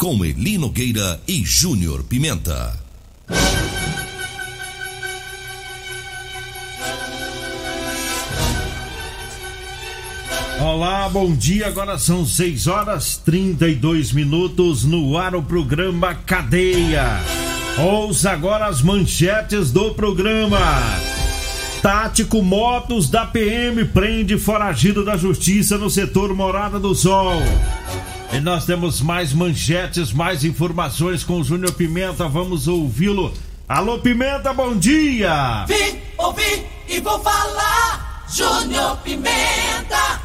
com Eli Nogueira e Júnior Pimenta. Olá, bom dia. Agora são 6 horas 32 minutos no ar o programa Cadeia. Ouça agora as manchetes do programa. Tático Motos da PM prende foragido da Justiça no setor Morada do Sol. E nós temos mais manchetes, mais informações com o Júnior Pimenta. Vamos ouvi-lo. Alô, Pimenta, bom dia! Vim, ouvi e vou falar. Júnior Pimenta.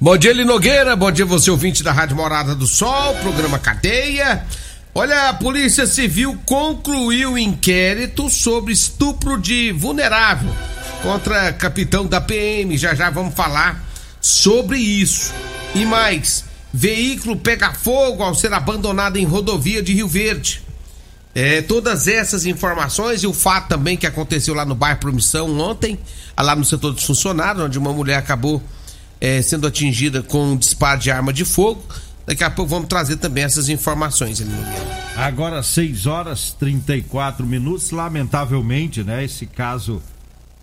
Bom dia, Eli Nogueira. Bom dia, você ouvinte da Rádio Morada do Sol, programa Cadeia. Olha, a Polícia Civil concluiu o inquérito sobre estupro de vulnerável contra capitão da PM. Já já vamos falar sobre isso. E mais, veículo pega fogo ao ser abandonado em rodovia de Rio Verde. É, todas essas informações e o fato também que aconteceu lá no bairro Promissão ontem, lá no setor dos funcionários, onde uma mulher acabou é, sendo atingida com um disparo de arma de fogo. Daqui a pouco vamos trazer também essas informações, Eli Nogueira. Agora 6 horas 34 minutos. Lamentavelmente, né? Esse caso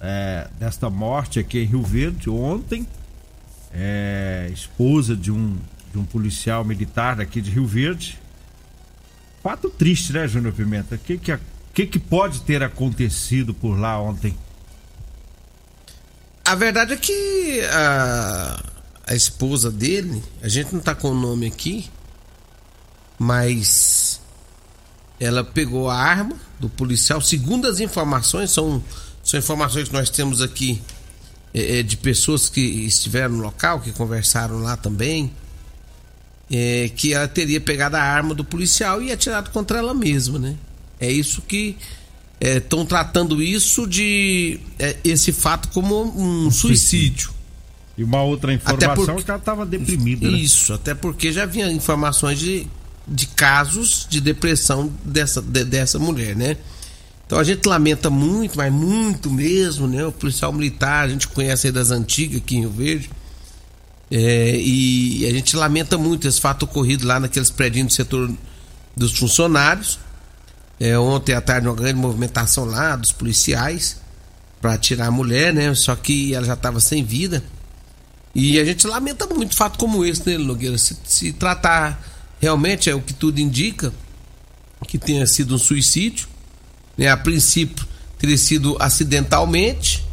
é, desta morte aqui em Rio Verde, ontem, é, esposa de um, de um policial militar daqui de Rio Verde. Fato triste, né, Júnior Pimenta? O que que, que que pode ter acontecido por lá ontem? A verdade é que a, a esposa dele, a gente não tá com o nome aqui, mas ela pegou a arma do policial, segundo as informações, são, são informações que nós temos aqui é, é, de pessoas que estiveram no local, que conversaram lá também, é, que ela teria pegado a arma do policial e atirado contra ela mesma, né? É isso que estão tratando isso de é, esse fato como um suicídio. E uma outra informação porque- é que ela estava deprimida. né? Isso, até porque já havia informações de, de casos de depressão dessa, de- dessa mulher, né? Então a gente lamenta muito, mas muito mesmo, né? O policial militar, a gente conhece aí das antigas aqui em Rio Verde. É, e a gente lamenta muito esse fato ocorrido lá naqueles prédios do setor dos funcionários. É, ontem à tarde uma grande movimentação lá dos policiais para tirar a mulher, né? Só que ela já estava sem vida. E a gente lamenta muito fato como esse, né, Nogueira? Se, se tratar realmente é o que tudo indica, que tenha sido um suicídio, né? A princípio teria sido acidentalmente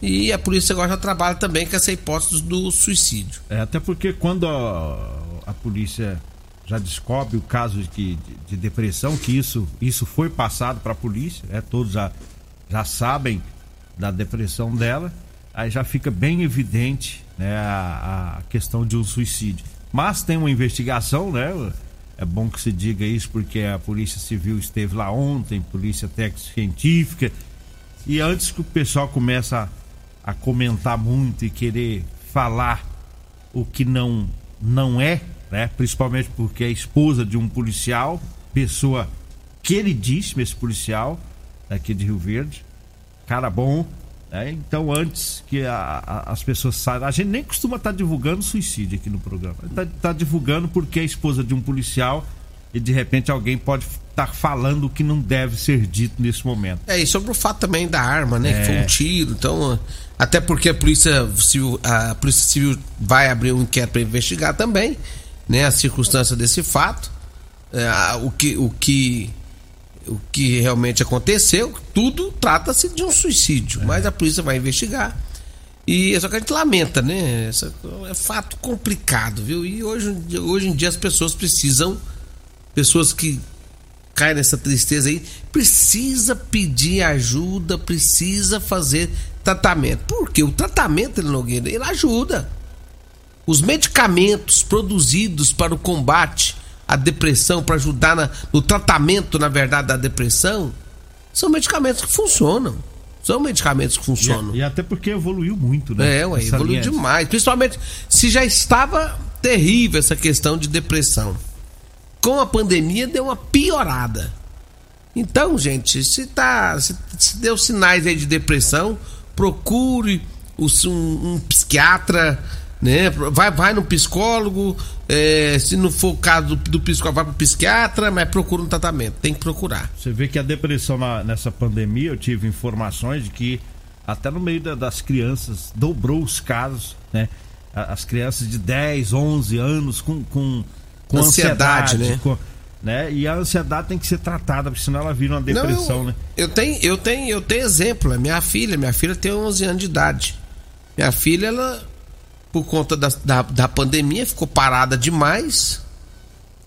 e a polícia agora já trabalha também com essa hipótese do suicídio. É, até porque quando a, a polícia já descobre o caso de, de, de depressão, que isso, isso foi passado para a polícia, é, todos já, já sabem da depressão dela, aí já fica bem evidente né, a, a questão de um suicídio. Mas tem uma investigação, né? É bom que se diga isso porque a Polícia Civil esteve lá ontem, Polícia Técnica Científica, e antes que o pessoal comece a, a comentar muito e querer falar o que não não é, né? Principalmente porque é esposa de um policial, pessoa queridíssima esse policial aqui de Rio Verde, cara bom, né? Então antes que a- a- as pessoas saibam, a gente nem costuma estar divulgando suicídio aqui no programa, tá, tá divulgando porque é esposa de um policial e de repente alguém pode estar falando o que não deve ser dito nesse momento. É, e sobre o fato também da arma, né? É. Que foi um tiro, então. Até porque a polícia civil, a polícia civil vai abrir um inquérito para investigar também, né? A circunstância desse fato, é, o que o que o que realmente aconteceu, tudo trata-se de um suicídio, mas a polícia vai investigar. E é só que a gente lamenta, né? É fato complicado, viu? E hoje, hoje em dia as pessoas precisam, pessoas que cai nessa tristeza aí, precisa pedir ajuda, precisa fazer tratamento. Porque o tratamento, ele Nogueira, ele ajuda. Os medicamentos produzidos para o combate à depressão, para ajudar na- no tratamento, na verdade, da depressão, são medicamentos que funcionam. São medicamentos que funcionam. E, e até porque evoluiu muito, né? É, ué, evoluiu demais. Principalmente se já estava terrível essa questão de depressão. Com a pandemia deu uma piorada. Então, gente, se tá. Se, se deu sinais aí de depressão, procure um, um psiquiatra, né? Vai, vai no psicólogo. é, se não for o caso do, do psicólogo, vai pro psiquiatra, mas procura um tratamento. Tem que procurar. Você vê que a depressão na- nessa pandemia, eu tive informações de que até no meio da- das crianças dobrou os casos, né? As crianças de 10, 11 anos com, com, com Ansiedade, ansiedade, né? com- né? E a ansiedade tem que ser tratada, porque senão ela vira uma depressão, Não, né? Eu tenho, eu tenho, eu tenho exemplo. É minha filha, minha filha tem 11 anos de idade. Minha filha, ela, por conta da, da, da pandemia, ficou parada demais.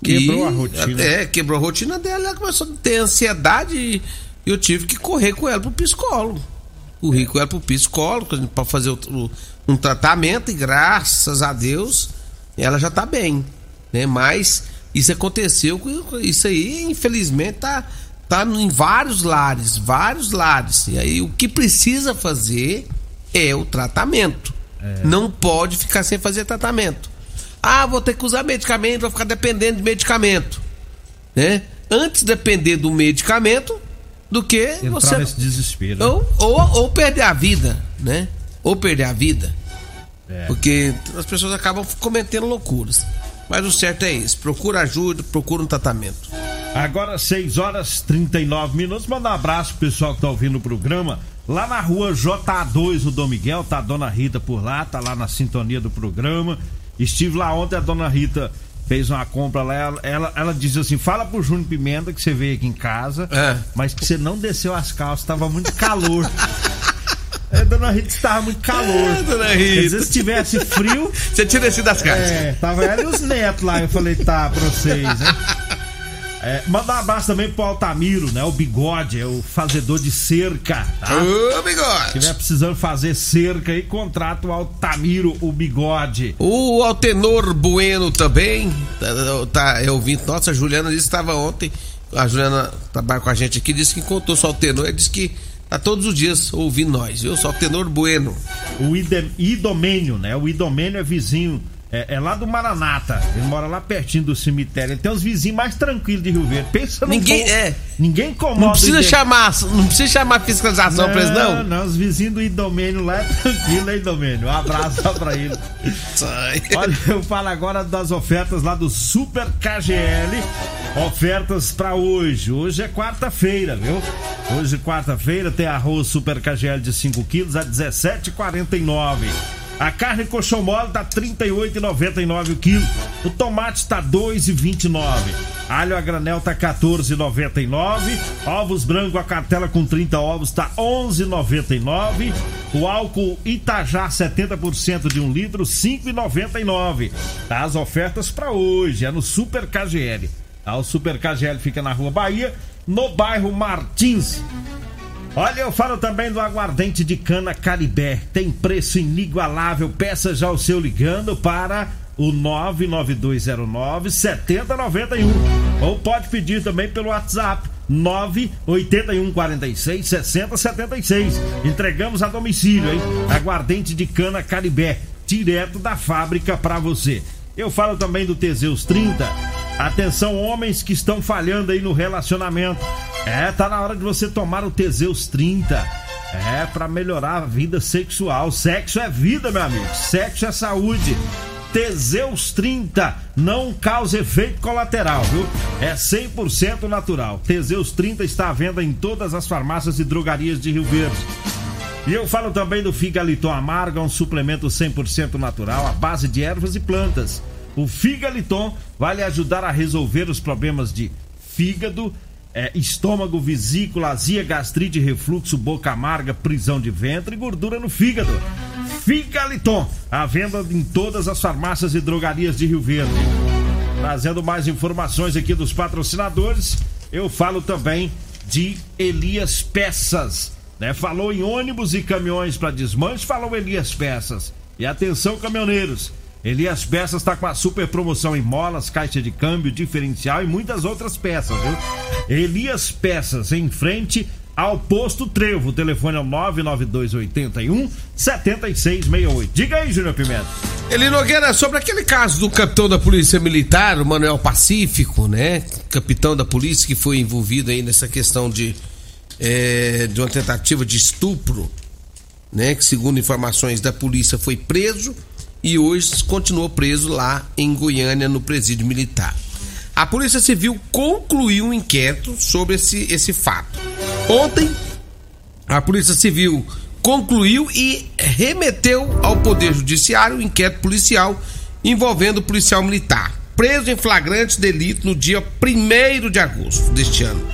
Quebrou E- a rotina. É, quebrou a rotina dela. Ela começou a ter ansiedade e eu tive que correr com ela pro psicólogo. Corri com ela pro psicólogo para fazer o- o- um tratamento e graças a Deus ela já tá bem, né? Mas isso aconteceu, isso aí infelizmente tá tá em vários lares, vários lares. E aí o que precisa fazer é o tratamento. Não pode ficar sem fazer tratamento. Ah, vou ter que usar medicamento, vou ficar dependendo de medicamento, né? Antes depender do medicamento do que Entrar você nesse desespero. né? ou, ou, ou perder a vida, né? Ou perder a vida. É. Porque as pessoas acabam cometendo loucuras. Mas o certo é isso. Procura ajuda, procura um tratamento. Agora 6 horas 39 minutos. Manda um abraço pro pessoal que tá ouvindo o programa. Lá na rua JA2, o Dom Miguel, tá a dona Rita por lá, tá lá na sintonia do programa. Estive lá ontem, a dona Rita fez uma compra lá. Ela, ela, ela diz assim: fala pro Júnior Pimenta que você veio aqui em casa, É. mas que você não desceu as calças, tava muito calor. É, dona Rita estava muito calor. É, dona Rita. dizer, se tivesse frio, Você tinha descido das casas. é, tava ela e os netos lá. Eu falei, tá, pra vocês, né? É, mandar um abraço também pro Altamiro, né? O bigode, é o fazedor de cerca, tá? Ô, Se bigode! tiver precisando fazer cerca aí, contrata o Altamiro, o bigode. O Altenor Bueno também. Tá, tá é ouvinte. Nossa, a Juliana disse que estava ontem. A Juliana trabalha com a gente aqui, disse que encontrou só o Altenor. Ele disse que tá todos os dias ouvindo nós, viu? Só o Altenor Bueno. O Idomênio, né? O Idomênio é vizinho, é, é lá do Maranata. Ele mora lá pertinho do cemitério. Ele tem os vizinhos mais tranquilos de Rio Verde. Pensa no Ninguém- é. Ninguém incomoda. Não precisa chamar, não precisa chamar fiscalização pra eles, não? Não, os vizinhos do Idomênio lá é tranquilo, hein, Idomênio? Um abraço só pra ele. Olha, eu falo agora das ofertas lá do Super KGL. Ofertas pra hoje. Hoje é quarta-feira, viu? Hoje, quarta-feira, tem arroz Super KGL de 5 quilos a 17,49. A carne coxão mole tá 38,99 o quilo. O tomate tá 2,29. Alho a granel tá 14,99. Ovos branco a cartela com 30 ovos tá 11,99. O álcool Itajá 70% de um litro 5,99. Tá as ofertas para hoje, é no Super KGL. Tá? O Super KGL fica na Rua Bahia, no bairro Martins. Olha, eu falo também do aguardente de cana Caribé. Tem preço inigualável. Peça já o seu ligando para o 99209 7091. Ou pode pedir também pelo WhatsApp 98146 6076. Entregamos a domicílio, hein? Aguardente de cana Caribé, direto da fábrica para você. Eu falo também do Teseus 30. Atenção, homens que estão falhando aí no relacionamento. É, tá na hora de você tomar o Teseus 30. É, para melhorar a vida sexual. Sexo é vida, meu amigo. Sexo é saúde. Teseus 30 não causa efeito colateral, viu? É 100% natural. Teseus 30 está à venda em todas as farmácias e drogarias de Rio Verde. E eu falo também do Figaliton Amargo, um suplemento 100% natural à base de ervas e plantas. O Figaliton vai lhe ajudar a resolver os problemas de fígado, é, estômago, vesícula, azia, gastrite, refluxo, boca amarga, prisão de ventre e gordura no fígado. Figaliton, à venda em todas as farmácias e drogarias de Rio Verde. Trazendo mais informações aqui dos patrocinadores, eu falo também de Elias Peças. Né? Falou em ônibus e caminhões para desmanche, falou Elias Peças. E atenção, caminhoneiros. Elias Peças está com a super promoção em molas, caixa de câmbio, diferencial e muitas outras peças, viu? Elias Peças, em frente ao posto Trevo. O telefone é o 99281 7668. Diga aí, Júnior Pimenta. Eli Nogueira, sobre aquele caso do capitão da Polícia Militar, o Manuel Pacífico, né? Capitão da polícia que foi envolvido aí nessa questão de, é, de uma tentativa de estupro, né? Que segundo informações da polícia foi preso e hoje continuou preso lá em Goiânia, no presídio militar. A Polícia Civil concluiu um inquérito sobre esse, esse fato. Ontem, a Polícia Civil concluiu e remeteu ao Poder Judiciário o um inquérito policial envolvendo o policial militar, preso em flagrante delito no dia 1 de agosto deste ano.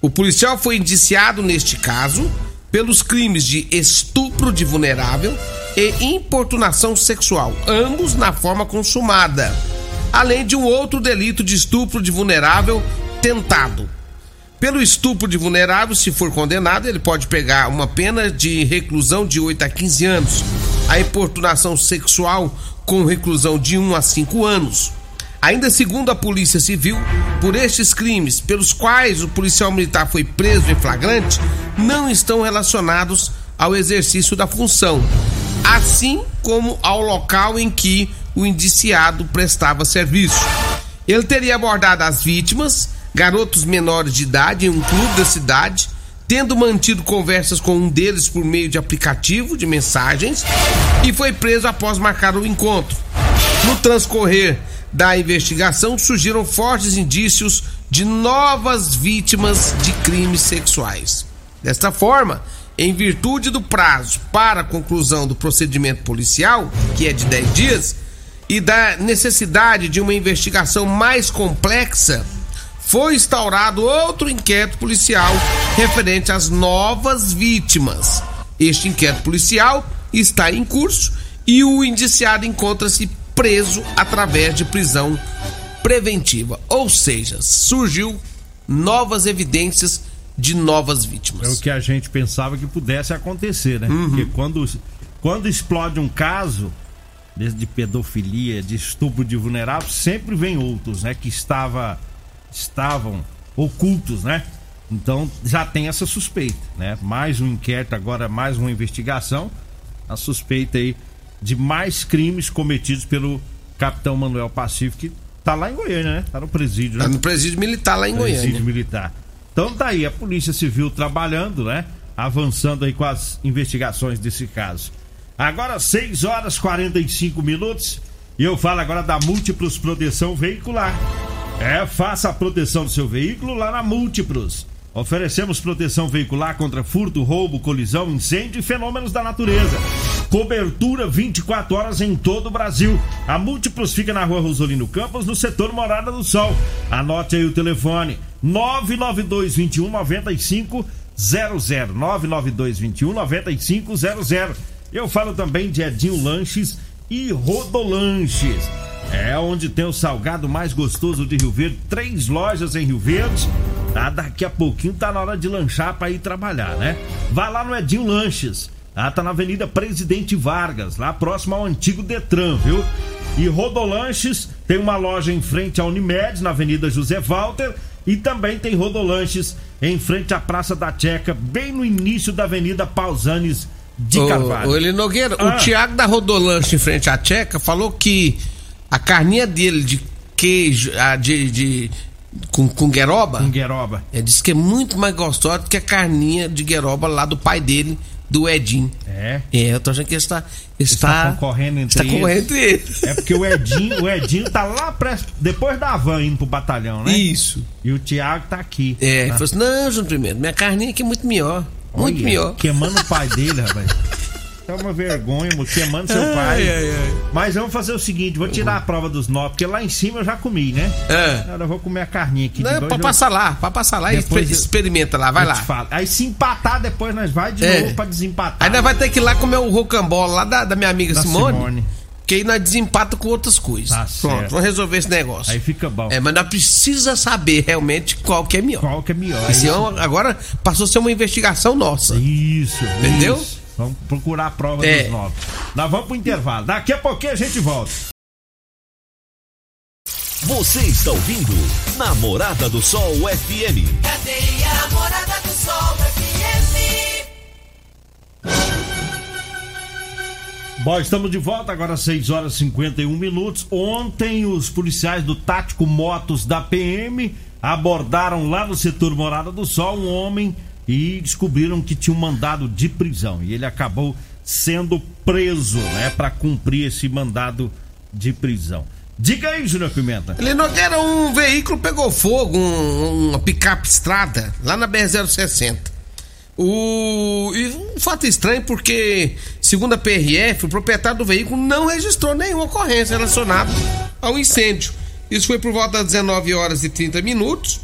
O policial foi indiciado neste caso pelos crimes de estupro de vulnerável e importunação sexual, ambos na forma consumada além de um outro delito de estupro de vulnerável tentado. Pelo estupro de vulnerável, se for condenado, ele pode pegar uma pena de reclusão de 8 a 15 anos. A importunação sexual com reclusão de 1 a 5 anos. Ainda segundo a Polícia Civil, por estes crimes pelos quais o policial militar foi preso em flagrante, não estão relacionados ao exercício da função, assim como ao local em que o indiciado prestava serviço. Ele teria abordado as vítimas, garotos menores de idade, em um clube da cidade, tendo mantido conversas com um deles por meio de aplicativo de mensagens e foi preso após marcar o encontro. No transcorrer da investigação, surgiram fortes indícios de novas vítimas de crimes sexuais. Desta forma, em virtude do prazo para a conclusão do procedimento policial, que é de 10 dias, e da necessidade de uma investigação mais complexa, foi instaurado outro inquérito policial referente às novas vítimas. Este inquérito policial está em curso e o indiciado encontra-se preso através de prisão preventiva, ou seja, surgiu novas evidências de novas vítimas. É o que a gente pensava que pudesse acontecer, né? Uhum. Porque quando, quando explode um caso, de pedofilia, de estupro de vulneráveis, sempre vem outros, né? Que estava, estavam ocultos, né? Então já tem essa suspeita, né? Mais um inquérito agora, mais uma investigação, a suspeita aí de mais crimes cometidos pelo capitão Manuel Pacífico, que tá lá em Goiânia, né? Tá no presídio, né? Tá no presídio militar lá em presídio Goiânia. Presídio militar. Então tá aí a Polícia Civil trabalhando, né? Avançando aí com as investigações desse caso. Agora 6 horas 45 minutos e eu falo agora da Múltiplos Proteção Veicular. É, faça a proteção do seu veículo lá na Múltiplos. Oferecemos proteção veicular contra furto, roubo, colisão, incêndio e fenômenos da natureza. Cobertura 24 horas em todo o Brasil. A Múltiplos fica na rua Rosolino Campos, no setor Morada do Sol. Anote aí o telefone: 992 21 9500. 992 21 9500. Eu falo também de Edinho Lanches e Rodolanches. É onde tem o salgado mais gostoso de Rio Verde. Três lojas em Rio Verde. Ah, daqui a pouquinho tá na hora de lanchar para ir trabalhar, né? Vai lá no Edinho Lanches. Ah, tá na Avenida Presidente Vargas, lá próximo ao antigo Detran, viu? E Rodolanches tem uma loja em frente à Unimed, na Avenida José Walter. E também tem Rodolanches em frente à Praça da Checa, bem no início da Avenida Pausanes de Carvalho. Ô, Eli Nogueira, ah. o Thiago da Rodolanche em frente à Tcheca falou que A carninha dele de queijo, a de, de com, com gueroba, Com gueroba. ele disse que é muito mais gostosa do que a carninha de gueroba lá do pai dele, do Edinho. É. É, eu tô achando que ele está. Está Está, concorrendo entre está concorrendo entre eles. É porque o Edinho, o Edinho tá lá pré- depois da van indo pro batalhão, né? Isso. E o Thiago tá aqui. É, ele Tá? falou assim: não, João Primeiro, minha carninha aqui é muito melhor. Muito Olha, melhor. Queimando o pai dele, rapaz. É uma vergonha, mano, queimando seu pai. Mas vamos fazer o seguinte, vou tirar a prova dos nove, porque lá em cima eu já comi, né? É. Agora eu vou comer a carninha aqui Não, de dois. pra eu- passar lá, pra passar lá e Depois eu- experimenta lá, vai lá. Aí se empatar, depois nós vai de É. novo pra desempatar. Aí nós vai ter que ir lá comer o rocambole lá da, da minha amiga Da Simone, Simone. Que aí nós desempata com outras coisas. Tá Pronto, certo. vamos resolver esse negócio. Aí fica bom. É, mas nós precisa saber realmente qual que é melhor. Qual que é melhor? Esse é agora passou a ser uma investigação nossa. Isso, Entendeu? isso. Vamos procurar a prova É. dos nove. Nós vamos pro intervalo. Daqui a pouquinho a gente volta. Você está ouvindo Namorada do Sol FM. Cadeia Morada do Sol FM. Bom, estamos de volta agora às 6 horas e 51 minutos. Ontem os policiais do Tático Motos da PM abordaram lá no setor Morada do Sol um homem e descobriram que tinha um mandado de prisão e ele acabou sendo preso, né, para cumprir esse mandado de prisão. Diga aí, Júnior Pimenta. Ele Nogueira, um veículo pegou fogo, um- uma picape estrada, lá na BR-060. O... E um fato estranho porque, segundo a PRF, o proprietário do veículo não registrou nenhuma ocorrência relacionada ao incêndio. Isso foi por volta das 19 horas e 30 minutos,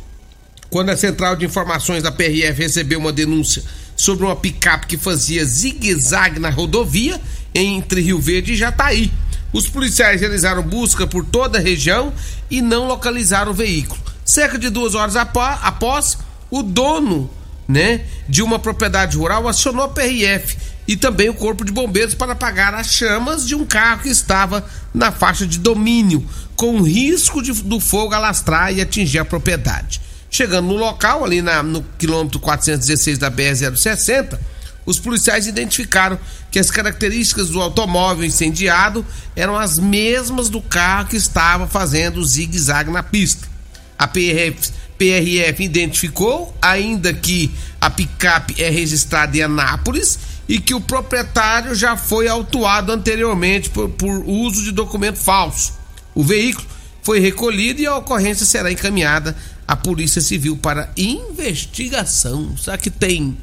quando a Central de Informações da PRF recebeu uma denúncia sobre uma picape que fazia zigue-zague na rodovia entre Rio Verde e Jataí. Os policiais realizaram busca por toda a região e não localizaram o veículo. Cerca de duas horas apó- após, o dono né, de uma propriedade rural acionou a PRF e também o Corpo de Bombeiros para apagar as chamas de um carro que estava na faixa de domínio, com risco de- do fogo alastrar e atingir a propriedade. Chegando no local, ali na- no quilômetro 416 da BR-060, os policiais identificaram que as características do automóvel incendiado eram as mesmas do carro que estava fazendo zigue-zague na pista. A PRF, PRF identificou ainda que a picape é registrada em Anápolis e que o proprietário já foi autuado anteriormente por, por uso de documento falso. O veículo foi recolhido e a ocorrência será encaminhada à Polícia Civil para investigação. Será que tem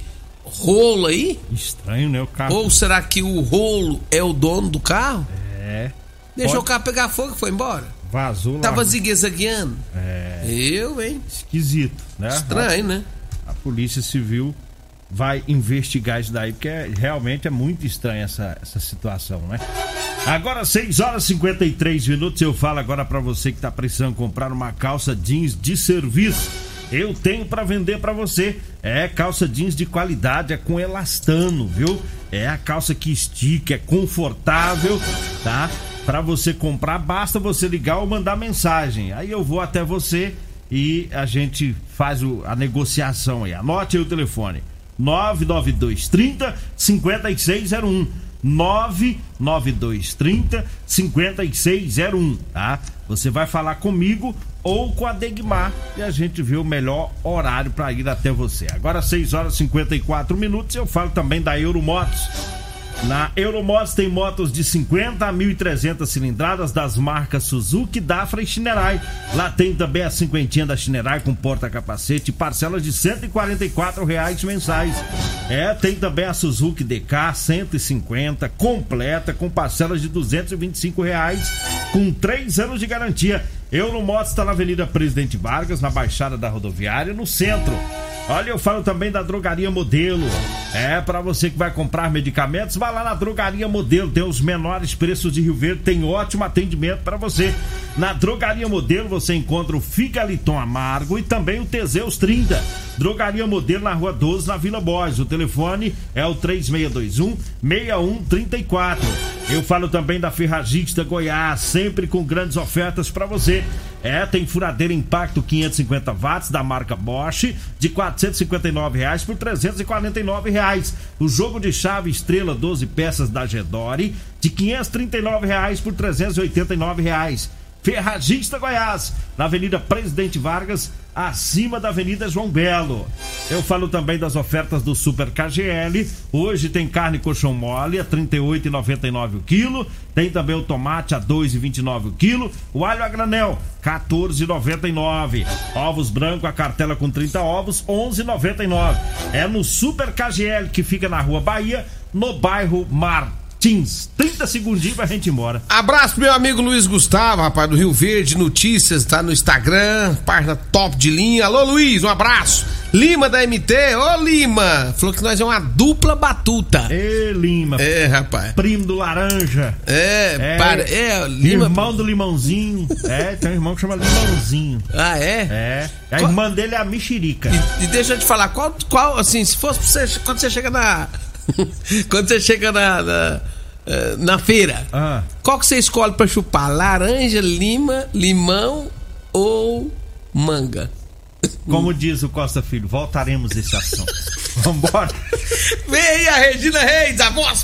rolo aí? Estranho, né? O carro. Ou será que o rolo é o dono do carro? É. Deixou Pode- o carro pegar fogo e foi embora? Vazou lá. Tava zigue-zagueando? É. Eu, hein? Esquisito, né? Estranho, né? A Polícia Civil vai investigar isso daí, porque é- realmente é muito estranha essa, essa situação, né? Agora, 6 horas e 53 minutos, eu falo agora pra você que tá precisando comprar uma calça jeans de serviço. Eu tenho pra vender pra você. É calça jeans de qualidade, é com elastano, viu? É a calça que estica, é confortável, tá? Pra você comprar, basta você ligar ou mandar mensagem. Aí eu vou até você e a gente faz o- a negociação aí. Anote aí o telefone: 992 30 5601. 992 30 5601, tá? Você vai falar comigo ou com a Degmar e a gente vê o melhor horário para ir até você. Agora 6 horas e 54 minutos, eu falo também da Euromotos. Na Euromotos tem motos de 50 a 1.300 cilindradas das marcas Suzuki, Dafra e Shinerai. Lá tem também a cinquentinha da Shinerai com porta-capacete e parcelas de 144 reais mensais. É, tem também a Suzuki DK 150 completa com parcelas de 225 reais com 3 anos de garantia. Euromotos está na Avenida Presidente Vargas, na Baixada da Rodoviária, no centro. Olha, eu falo também da Drogaria Modelo. É, para você que vai comprar medicamentos, vai lá na Drogaria Modelo. Tem os menores preços de Rio Verde, tem ótimo atendimento para você. Na Drogaria Modelo você encontra o Figaliton Amargo e também o Teseus 30. Drogaria Modelo na Rua 12, na Vila Borges. O telefone é o 3621 6134. Eu falo também da Ferragista Goiás, sempre com grandes ofertas para você. É, tem furadeira Impacto 550 watts da marca Bosch de 459 reais por 349 reais. O jogo de chave Estrela 12 peças da Gedore de 539 reais por 389 reais. Ferragista Goiás, na Avenida Presidente Vargas, acima da Avenida João Belo. Eu falo também das ofertas do Super KGL. Hoje tem carne colchão mole a R$ 38,99 o quilo. Tem também o tomate a R$ 2,29 o quilo. O alho a granel, R$ 14,99. Ovos branco, a cartela com 30 ovos, R$ 11,99. É no Super KGL, que fica na Rua Bahia, no bairro Mar. Martins. 30 segundinhos pra gente ir embora. Abraço pro meu amigo Luiz Gustavo, rapaz, do Rio Verde Notícias, tá no Instagram, página top de linha. Alô, Luiz, um abraço. Lima da MT, ô Lima, falou que nós é uma dupla batuta. Ê, Lima. É, rapaz. Primo do Laranja. É, É. para, é, Lima. Irmão do Limãozinho. É, tem um irmão que chama Limãozinho. Ah, é? É. A Qual- irmã dele é a Mexerica. E, e deixa eu te falar, qual, qual, assim, se fosse pra você, quando você chega na. quando você chega na. na, eh, na feira, Ah. qual que você escolhe pra chupar? Laranja, lima, limão ou manga? Como diz o Costa Filho, voltaremos a esse assunto. Vambora. Vem aí a Regina Reis, a voz